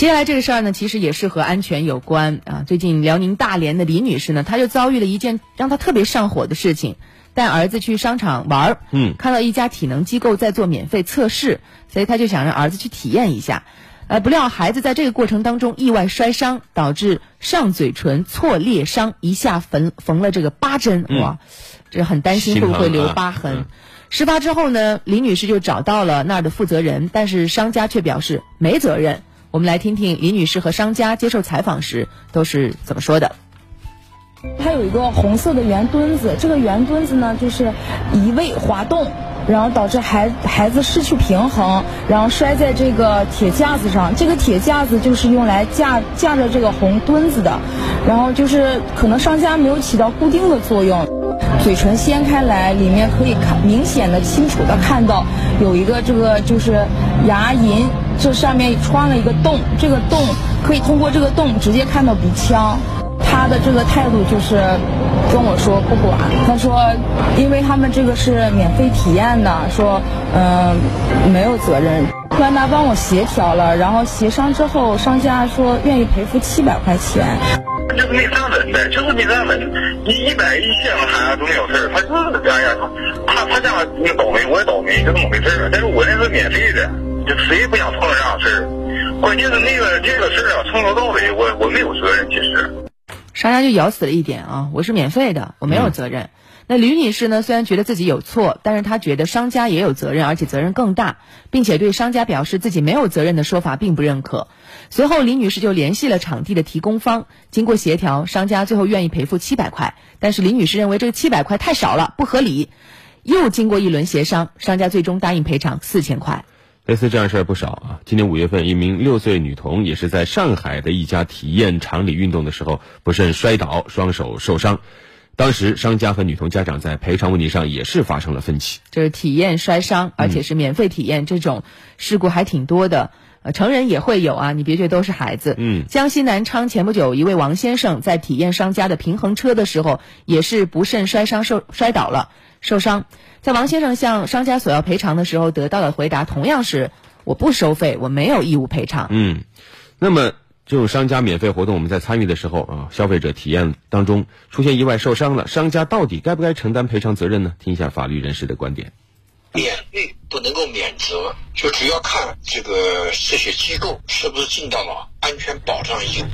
接下来这个事儿呢，其实也是和安全有关啊。最近辽宁大连的李女士呢，她就遭遇了一件让她特别上火的事情。带儿子去商场玩儿，嗯，看到一家体能机构在做免费测试，所以她就想让儿子去体验一下。呃，不料孩子在这个过程当中意外摔伤，导致上嘴唇挫裂伤，一下缝缝了这个八针，哇，这很担心会不会留疤痕。事发之后呢，李女士就找到了那儿的负责人，但是商家却表示没责任。我们来听听李女士和商家接受采访时都是怎么说的。它有一个红色的圆墩子，这个圆墩子呢，就是移位滑动，然后导致孩孩子失去平衡，然后摔在这个铁架子上。这个铁架子就是用来架架着这个红墩子的，然后就是可能商家没有起到固定的作用。嘴唇掀开来，里面可以看明显的、清楚的看到有一个这个就是牙龈，这上面穿了一个洞，这个洞可以通过这个洞直接看到鼻腔。他的这个态度就是跟我说不管，他说，因为他们这个是免费体验的，说嗯没有责任。万达帮我协调了，然后协商之后，商家说愿意赔付七百块钱。就是没啥问的，就是没啥问。你一般一些他都没有事儿他就是这样，他他家倒霉，我也倒霉，就这么回事儿但是我那是免费的，就谁也不想碰这样事儿。关键是那个这个事儿啊，从头到尾我我没有责任，其实。商家就咬死了一点啊！我是免费的，我没有责任。那吕女士呢？虽然觉得自己有错，但是她觉得商家也有责任，而且责任更大，并且对商家表示自己没有责任的说法并不认可。随后，李女士就联系了场地的提供方，经过协调，商家最后愿意赔付七百块。但是李女士认为这个七百块太少了，不合理。又经过一轮协商，商家最终答应赔偿四千块。类似这样事儿不少啊！今年五月份，一名六岁女童也是在上海的一家体验场里运动的时候不慎摔倒，双手受伤。当时商家和女童家长在赔偿问题上也是发生了分歧。就是体验摔伤，而且是免费体验，这种事故还挺多的。呃，成人也会有啊，你别觉得都是孩子。嗯，江西南昌前不久，一位王先生在体验商家的平衡车的时候，也是不慎摔伤受摔倒了，受伤。在王先生向商家索要赔偿的时候，得到的回答同样是我不收费，我没有义务赔偿。嗯，那么这种商家免费活动，我们在参与的时候啊，消费者体验当中出现意外受伤了，商家到底该不该承担赔偿责任呢？听一下法律人士的观点。免费不能够免责，就主要看这个这些机构是不是尽到了安全保障义务。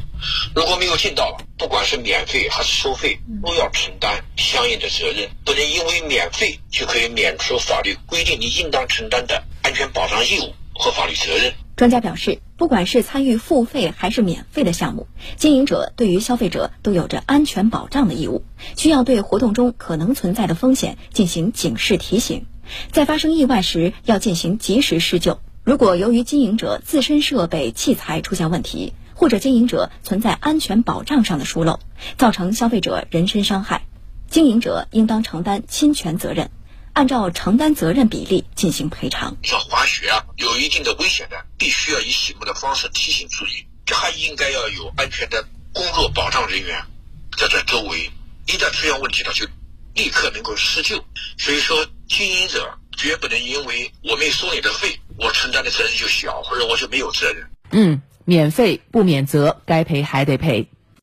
如果没有尽到，不管是免费还是收费，都要承担相应的责任。不能因为免费就可以免除法律规定你应当承担的安全保障义务和法律责任。专家表示，不管是参与付费还是免费的项目，经营者对于消费者都有着安全保障的义务，需要对活动中可能存在的风险进行警示提醒。在发生意外时，要进行及时施救。如果由于经营者自身设备器材出现问题，或者经营者存在安全保障上的疏漏，造成消费者人身伤害，经营者应当承担侵权责任，按照承担责任比例进行赔偿。像滑雪啊，有一定的危险的，必须要以醒目的方式提醒注意。这还应该要有安全的工作保障人员在这周围，一旦出现问题了，就立刻能够施救。所以说。经营者绝不能因为我没收你的费，我承担的责任就小，或者我就没有责任。嗯，免费不免责，该赔还得赔。